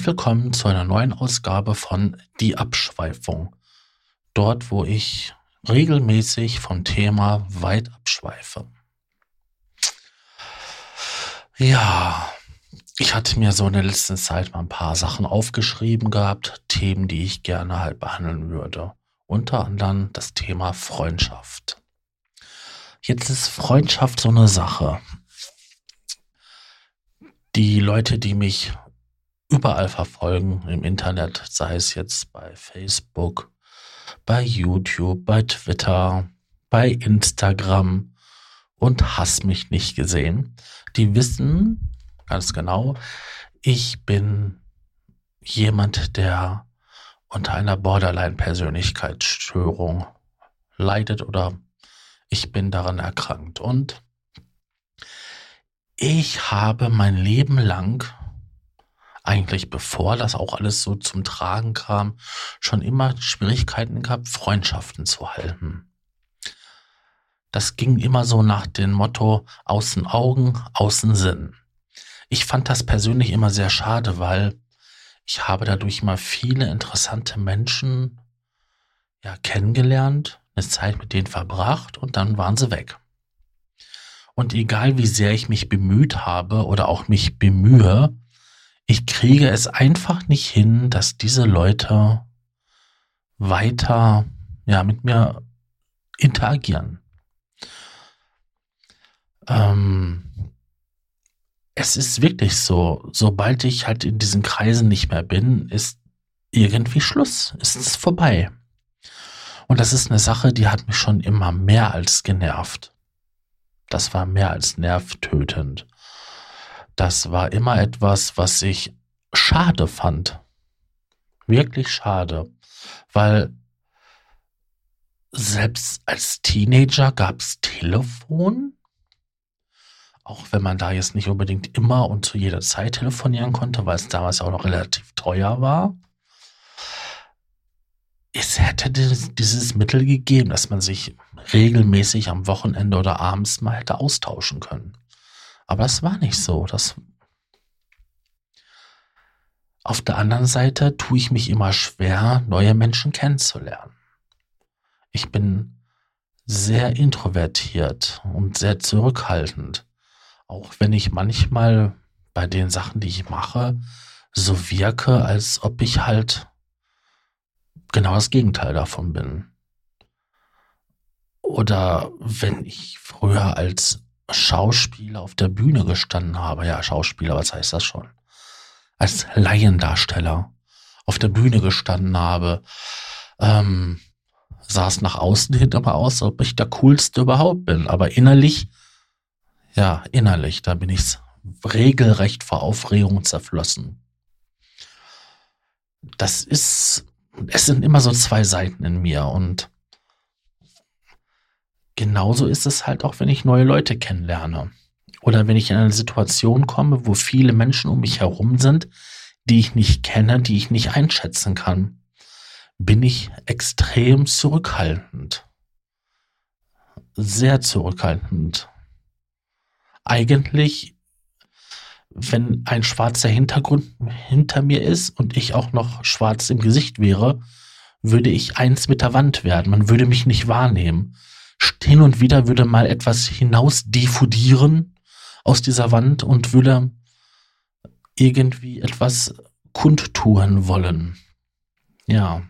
Und willkommen zu einer neuen Ausgabe von Die Abschweifung. Dort, wo ich regelmäßig vom Thema weit abschweife. Ja, ich hatte mir so in der letzten Zeit mal ein paar Sachen aufgeschrieben gehabt, Themen, die ich gerne halt behandeln würde. Unter anderem das Thema Freundschaft. Jetzt ist Freundschaft so eine Sache. Die Leute, die mich überall verfolgen im Internet, sei es jetzt bei Facebook, bei YouTube, bei Twitter, bei Instagram und hast mich nicht gesehen. Die wissen ganz genau, ich bin jemand, der unter einer Borderline-Persönlichkeitsstörung leidet oder ich bin daran erkrankt. Und ich habe mein Leben lang eigentlich bevor das auch alles so zum Tragen kam, schon immer Schwierigkeiten gehabt, Freundschaften zu halten. Das ging immer so nach dem Motto außen Augen, außen Sinn. Ich fand das persönlich immer sehr schade, weil ich habe dadurch immer viele interessante Menschen ja, kennengelernt, eine Zeit mit denen verbracht und dann waren sie weg. Und egal wie sehr ich mich bemüht habe oder auch mich bemühe, ich kriege es einfach nicht hin, dass diese Leute weiter ja, mit mir interagieren. Ähm, es ist wirklich so, sobald ich halt in diesen Kreisen nicht mehr bin, ist irgendwie Schluss, ist es vorbei. Und das ist eine Sache, die hat mich schon immer mehr als genervt. Das war mehr als nervtötend das war immer etwas, was ich schade fand. Wirklich schade. Weil selbst als Teenager gab es Telefon. Auch wenn man da jetzt nicht unbedingt immer und zu jeder Zeit telefonieren konnte, weil es damals auch noch relativ teuer war. Es hätte dieses Mittel gegeben, dass man sich regelmäßig am Wochenende oder abends mal hätte austauschen können. Aber es war nicht so. Das Auf der anderen Seite tue ich mich immer schwer, neue Menschen kennenzulernen. Ich bin sehr introvertiert und sehr zurückhaltend. Auch wenn ich manchmal bei den Sachen, die ich mache, so wirke, als ob ich halt genau das Gegenteil davon bin. Oder wenn ich früher als Schauspieler auf der Bühne gestanden habe. Ja, Schauspieler, was heißt das schon? Als Laiendarsteller auf der Bühne gestanden habe, ähm, sah es nach außen hin aber aus, ob ich der Coolste überhaupt bin. Aber innerlich, ja, innerlich, da bin ich regelrecht vor Aufregung zerflossen. Das ist, es sind immer so zwei Seiten in mir und genauso ist es halt auch, wenn ich neue Leute kennenlerne. Oder wenn ich in eine Situation komme, wo viele Menschen um mich herum sind, die ich nicht kenne, die ich nicht einschätzen kann, bin ich extrem zurückhaltend. Sehr zurückhaltend. Eigentlich, wenn ein schwarzer Hintergrund hinter mir ist und ich auch noch schwarz im Gesicht wäre, würde ich eins mit der Wand werden. Man würde mich nicht wahrnehmen hin und wieder würde mal etwas hinaus diffundieren aus dieser Wand und würde irgendwie etwas kundtun wollen. Ja.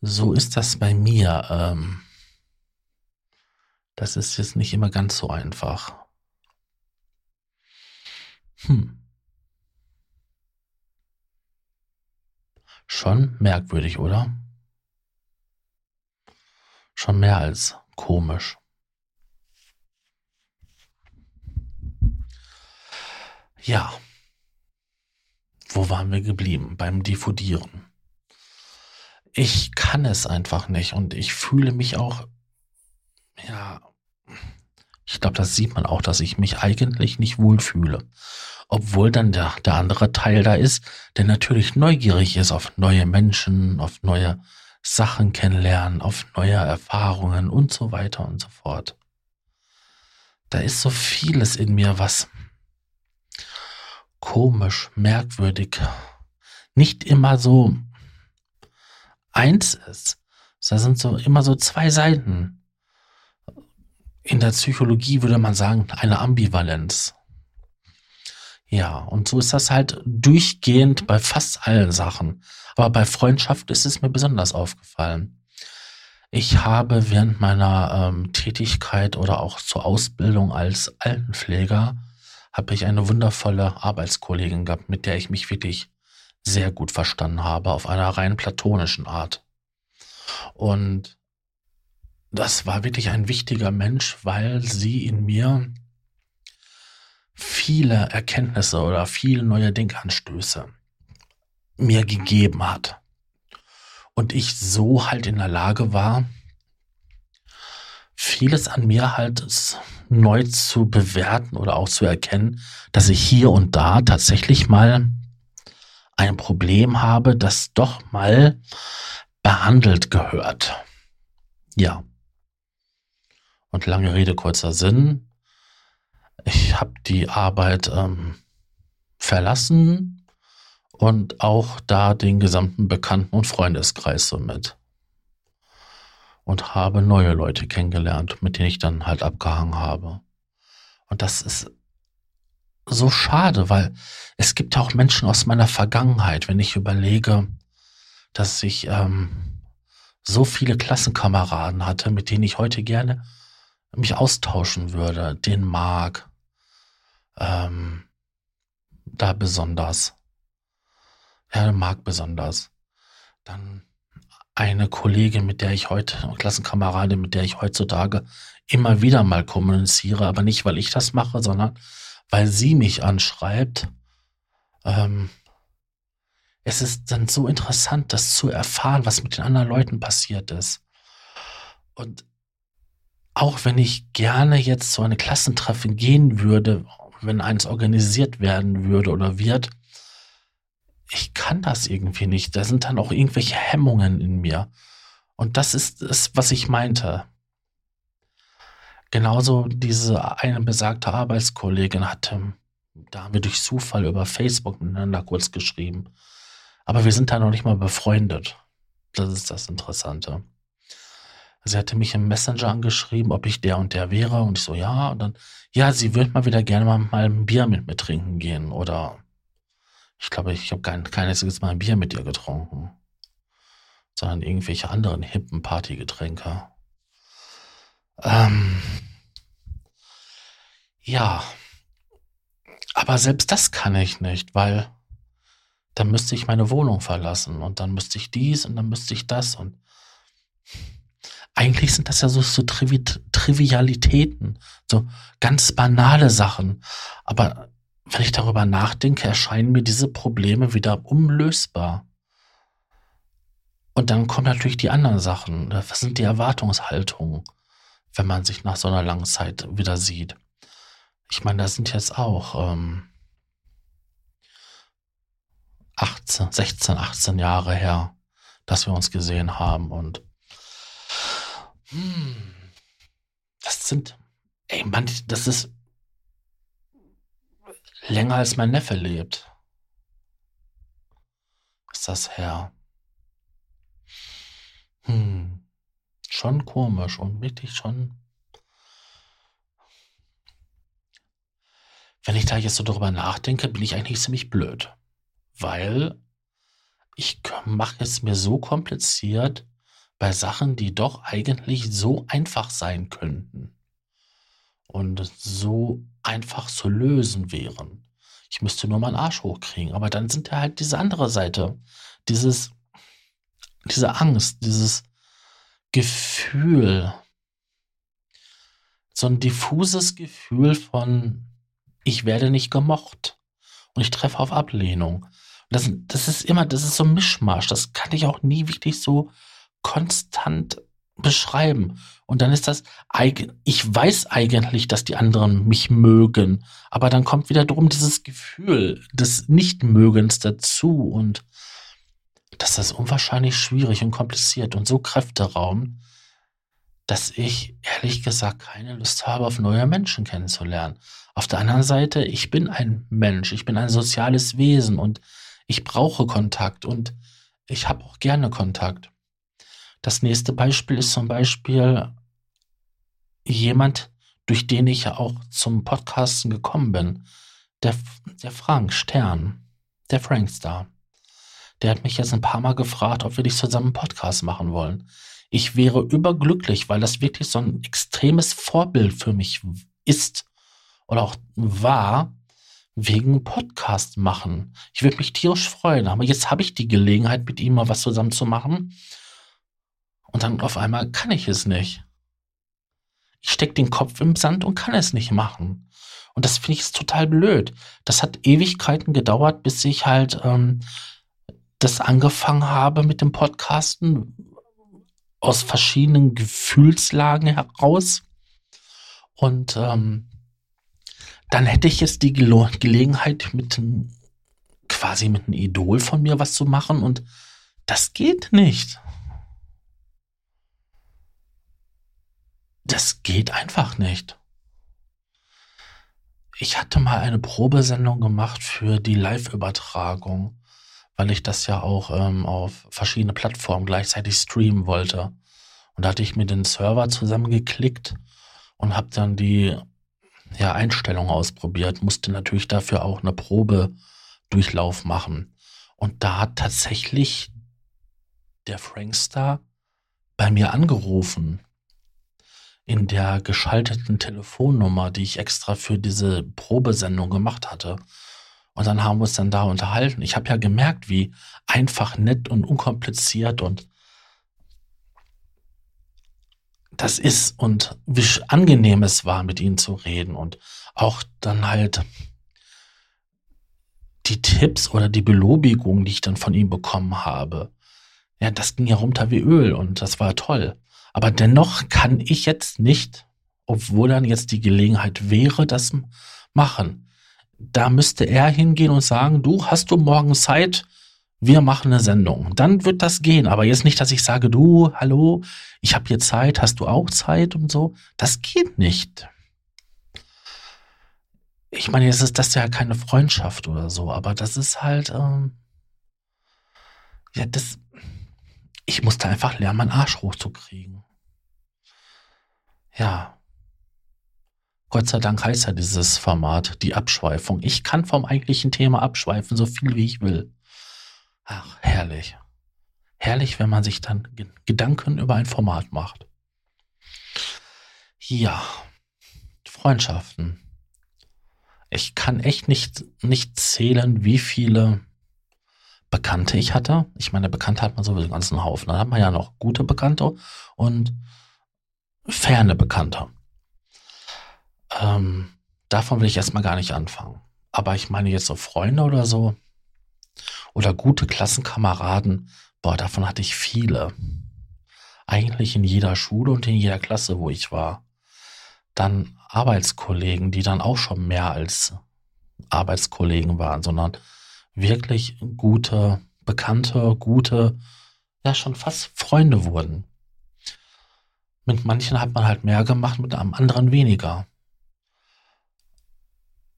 So ist das bei mir. Ähm, das ist jetzt nicht immer ganz so einfach. Hm. Schon merkwürdig, oder? Schon mehr als komisch. Ja. Wo waren wir geblieben? Beim Diffundieren. Ich kann es einfach nicht und ich fühle mich auch, ja, ich glaube, das sieht man auch, dass ich mich eigentlich nicht wohlfühle. Obwohl dann der, der andere Teil da ist, der natürlich neugierig ist auf neue Menschen, auf neue Sachen kennenlernen, auf neue Erfahrungen und so weiter und so fort. Da ist so vieles in mir, was komisch, merkwürdig, nicht immer so eins ist. Da sind so immer so zwei Seiten. In der Psychologie würde man sagen, eine Ambivalenz. Ja, und so ist das halt durchgehend bei fast allen Sachen. Aber bei Freundschaft ist es mir besonders aufgefallen. Ich habe während meiner ähm, Tätigkeit oder auch zur Ausbildung als Altenpfleger habe ich eine wundervolle Arbeitskollegin gehabt, mit der ich mich wirklich sehr gut verstanden habe, auf einer rein platonischen Art. Und das war wirklich ein wichtiger Mensch, weil sie in mir viele Erkenntnisse oder viele neue Denkanstöße mir gegeben hat. Und ich so halt in der Lage war, vieles an mir halt neu zu bewerten oder auch zu erkennen, dass ich hier und da tatsächlich mal ein Problem habe, das doch mal behandelt gehört. Ja. Und lange Rede, kurzer Sinn. Ich habe die Arbeit ähm, verlassen und auch da den gesamten Bekannten- und Freundeskreis somit. Und habe neue Leute kennengelernt, mit denen ich dann halt abgehangen habe. Und das ist so schade, weil es gibt ja auch Menschen aus meiner Vergangenheit, wenn ich überlege, dass ich ähm, so viele Klassenkameraden hatte, mit denen ich heute gerne mich austauschen würde, den mag, ähm, da besonders. Ja, mag besonders. Dann eine Kollegin, mit der ich heute, Klassenkameradin, mit der ich heutzutage immer wieder mal kommuniziere, aber nicht, weil ich das mache, sondern weil sie mich anschreibt. Ähm, es ist dann so interessant, das zu erfahren, was mit den anderen Leuten passiert ist. Und auch wenn ich gerne jetzt so eine Klassentreffen gehen würde, wenn eins organisiert werden würde oder wird, ich kann das irgendwie nicht. Da sind dann auch irgendwelche Hemmungen in mir. Und das ist es, was ich meinte. Genauso diese eine besagte Arbeitskollegin hatte, da haben wir durch Zufall über Facebook miteinander kurz geschrieben. Aber wir sind da noch nicht mal befreundet. Das ist das Interessante. Sie hatte mich im Messenger angeschrieben, ob ich der und der wäre. Und ich so, ja. Und dann, ja, sie würde mal wieder gerne mal, mal ein Bier mit mir trinken gehen. Oder ich glaube, ich habe kein, kein einziges Mal ein Bier mit ihr getrunken. Sondern irgendwelche anderen hippen Partygetränke. Ähm, ja. Aber selbst das kann ich nicht, weil dann müsste ich meine Wohnung verlassen und dann müsste ich dies und dann müsste ich das und eigentlich sind das ja so, so Trivi Trivialitäten, so ganz banale Sachen. Aber wenn ich darüber nachdenke, erscheinen mir diese Probleme wieder unlösbar. Und dann kommen natürlich die anderen Sachen. Was sind die Erwartungshaltungen, wenn man sich nach so einer langen Zeit wieder sieht? Ich meine, das sind jetzt auch ähm, 18, 16, 18 Jahre her, dass wir uns gesehen haben. Und das sind, ey, man, das ist länger als mein Neffe lebt. Ist das her? Hm, schon komisch und wirklich schon. Wenn ich da jetzt so drüber nachdenke, bin ich eigentlich ziemlich blöd weil ich mache es mir so kompliziert bei Sachen, die doch eigentlich so einfach sein könnten und so einfach zu lösen wären. Ich müsste nur meinen Arsch hochkriegen, aber dann sind da halt diese andere Seite, dieses, diese Angst, dieses Gefühl, so ein diffuses Gefühl von, ich werde nicht gemocht und ich treffe auf Ablehnung. Das, das ist immer, das ist so ein Mischmasch. Das kann ich auch nie wirklich so konstant beschreiben. Und dann ist das, ich weiß eigentlich, dass die anderen mich mögen, aber dann kommt wieder drum dieses Gefühl des Nichtmögens dazu und das ist unwahrscheinlich schwierig und kompliziert und so Kräfteraum, dass ich ehrlich gesagt keine Lust habe, auf neue Menschen kennenzulernen. Auf der anderen Seite, ich bin ein Mensch, ich bin ein soziales Wesen und ich brauche Kontakt und ich habe auch gerne Kontakt. Das nächste Beispiel ist zum Beispiel jemand, durch den ich ja auch zum Podcasten gekommen bin. Der, der Frank Stern, der Frankstar. Der hat mich jetzt ein paar Mal gefragt, ob wir nicht zusammen einen Podcast machen wollen. Ich wäre überglücklich, weil das wirklich so ein extremes Vorbild für mich ist oder auch war, wegen Podcast machen. Ich würde mich tierisch freuen, aber jetzt habe ich die Gelegenheit, mit ihm mal was zusammen zu machen. Und dann auf einmal kann ich es nicht. Ich stecke den Kopf im Sand und kann es nicht machen. Und das finde ich total blöd. Das hat Ewigkeiten gedauert, bis ich halt ähm, das angefangen habe mit dem Podcasten aus verschiedenen Gefühlslagen heraus. Und ähm, dann hätte ich jetzt die Gele Gelegenheit, mit quasi mit einem Idol von mir was zu machen und das geht nicht. Das geht einfach nicht. Ich hatte mal eine Probesendung gemacht für die Live-Übertragung, weil ich das ja auch ähm, auf verschiedene Plattformen gleichzeitig streamen wollte. Und da hatte ich mir den Server zusammengeklickt und habe dann die ja, Einstellungen ausprobiert, musste natürlich dafür auch eine Probedurchlauf machen. Und da hat tatsächlich der Frankstar bei mir angerufen in der geschalteten Telefonnummer, die ich extra für diese Probesendung gemacht hatte. Und dann haben wir uns dann da unterhalten. Ich habe ja gemerkt, wie einfach, nett und unkompliziert und das ist und wie angenehm es war, mit ihnen zu reden und auch dann halt die Tipps oder die Belobigung, die ich dann von ihm bekommen habe. Ja, das ging ja runter wie Öl und das war toll. Aber dennoch kann ich jetzt nicht, obwohl dann jetzt die Gelegenheit wäre, das machen. Da müsste er hingehen und sagen, du hast du morgen Zeit, wir machen eine Sendung. Dann wird das gehen. Aber jetzt nicht, dass ich sage, du, hallo, ich habe hier Zeit, hast du auch Zeit und so. Das geht nicht. Ich meine, jetzt ist das ja keine Freundschaft oder so, aber das ist halt, ähm, ja, das, ich musste einfach lernen, meinen Arsch hochzukriegen. Ja. Gott sei Dank heißt ja dieses Format die Abschweifung. Ich kann vom eigentlichen Thema abschweifen, so viel wie ich will. Ach, herrlich. Herrlich, wenn man sich dann Gedanken über ein Format macht. Ja, Freundschaften. Ich kann echt nicht, nicht zählen, wie viele Bekannte ich hatte. Ich meine, Bekannte hat man sowieso einen ganzen Haufen. Dann hat man ja noch gute Bekannte und ferne Bekannte. Ähm, davon will ich erstmal gar nicht anfangen. Aber ich meine jetzt so Freunde oder so, oder gute Klassenkameraden, boah, davon hatte ich viele. Eigentlich in jeder Schule und in jeder Klasse, wo ich war. Dann Arbeitskollegen, die dann auch schon mehr als Arbeitskollegen waren, sondern wirklich gute Bekannte, gute, ja schon fast Freunde wurden. Mit manchen hat man halt mehr gemacht, mit einem anderen weniger.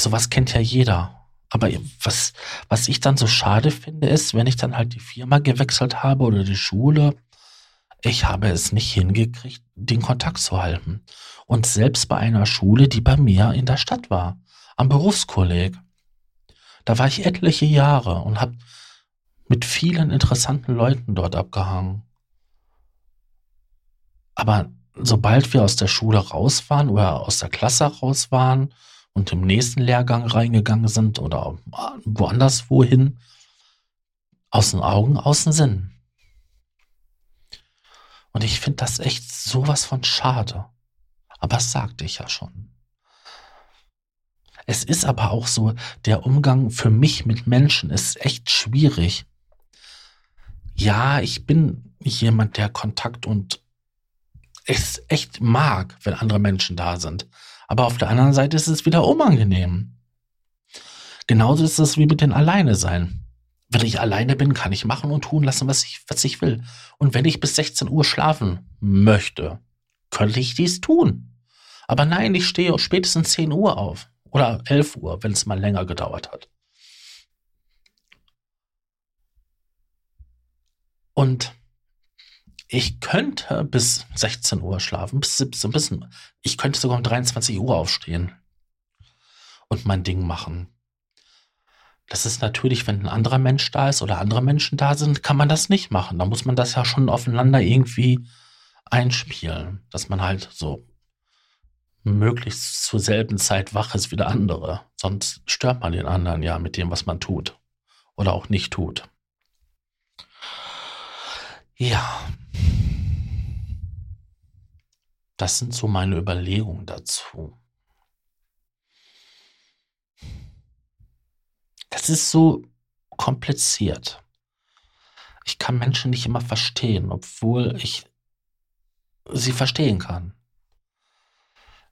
Sowas kennt ja jeder. Aber was, was ich dann so schade finde, ist, wenn ich dann halt die Firma gewechselt habe oder die Schule, ich habe es nicht hingekriegt, den Kontakt zu halten. Und selbst bei einer Schule, die bei mir in der Stadt war, am Berufskolleg, da war ich etliche Jahre und habe mit vielen interessanten Leuten dort abgehangen. Aber sobald wir aus der Schule raus waren oder aus der Klasse raus waren und im nächsten Lehrgang reingegangen sind oder woanders wohin, aus den Augen, aus dem Sinn. Und ich finde das echt sowas von schade. Aber das sagte ich ja schon. Es ist aber auch so, der Umgang für mich mit Menschen ist echt schwierig. Ja, ich bin jemand, der Kontakt und es echt mag, wenn andere Menschen da sind. Aber auf der anderen Seite ist es wieder unangenehm. Genauso ist es wie mit den Alleine sein. Wenn ich alleine bin, kann ich machen und tun lassen, was ich, was ich will. Und wenn ich bis 16 Uhr schlafen möchte, könnte ich dies tun. Aber nein, ich stehe spätestens 10 Uhr auf oder 11 Uhr, wenn es mal länger gedauert hat. Und ich könnte bis 16 Uhr schlafen, bis 17, bis, ich könnte sogar um 23 Uhr aufstehen und mein Ding machen. Das ist natürlich, wenn ein anderer Mensch da ist oder andere Menschen da sind, kann man das nicht machen. Da muss man das ja schon aufeinander irgendwie einspielen, dass man halt so möglichst zur selben Zeit wach ist wie der andere. Sonst stört man den anderen ja mit dem, was man tut oder auch nicht tut. Ja. Das sind so meine Überlegungen dazu. Das ist so kompliziert. Ich kann Menschen nicht immer verstehen, obwohl ich sie verstehen kann.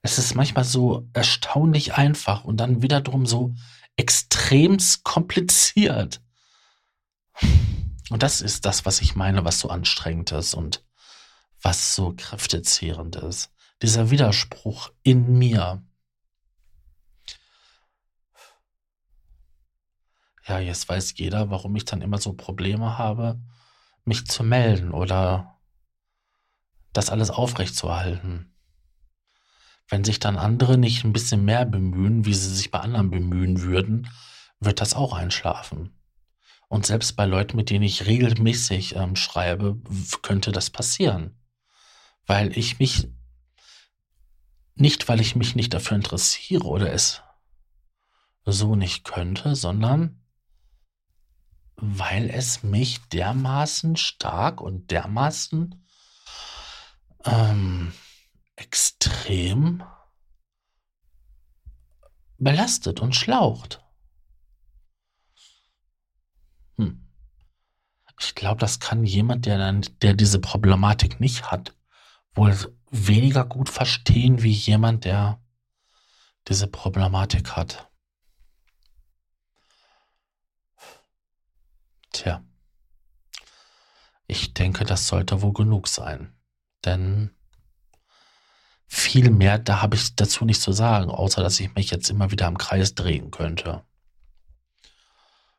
Es ist manchmal so erstaunlich einfach und dann wiederum so extremst kompliziert. Und das ist das, was ich meine, was so anstrengend ist und was so kräftezehrend ist. Dieser Widerspruch in mir. ja, jetzt weiß jeder, warum ich dann immer so Probleme habe, mich zu melden oder das alles aufrechtzuerhalten. Wenn sich dann andere nicht ein bisschen mehr bemühen, wie sie sich bei anderen bemühen würden, wird das auch einschlafen. Und selbst bei Leuten, mit denen ich regelmäßig ähm, schreibe, könnte das passieren. Weil ich mich, nicht weil ich mich nicht dafür interessiere oder es so nicht könnte, sondern weil es mich dermaßen stark und dermaßen ähm, extrem belastet und schlaucht. Hm. Ich glaube, das kann jemand, der dann, der diese Problematik nicht hat, wohl weniger gut verstehen wie jemand, der diese Problematik hat. Tja. Ich denke, das sollte wohl genug sein. Denn viel mehr, da habe ich dazu nichts zu sagen, außer dass ich mich jetzt immer wieder im Kreis drehen könnte.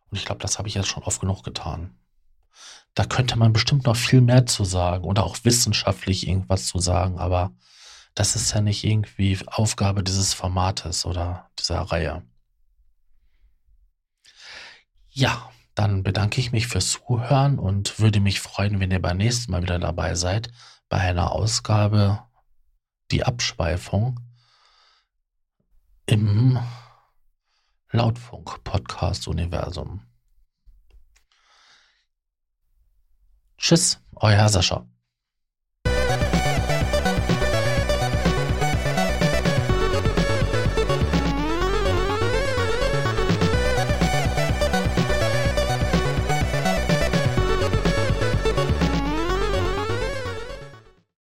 Und ich glaube, das habe ich jetzt schon oft genug getan. Da könnte man bestimmt noch viel mehr zu sagen oder auch wissenschaftlich irgendwas zu sagen, aber das ist ja nicht irgendwie Aufgabe dieses Formates oder dieser Reihe. Ja, dann bedanke ich mich fürs Zuhören und würde mich freuen, wenn ihr beim nächsten Mal wieder dabei seid bei einer Ausgabe Die Abschweifung im Lautfunk-Podcast-Universum. Tschüss, euer Sascha.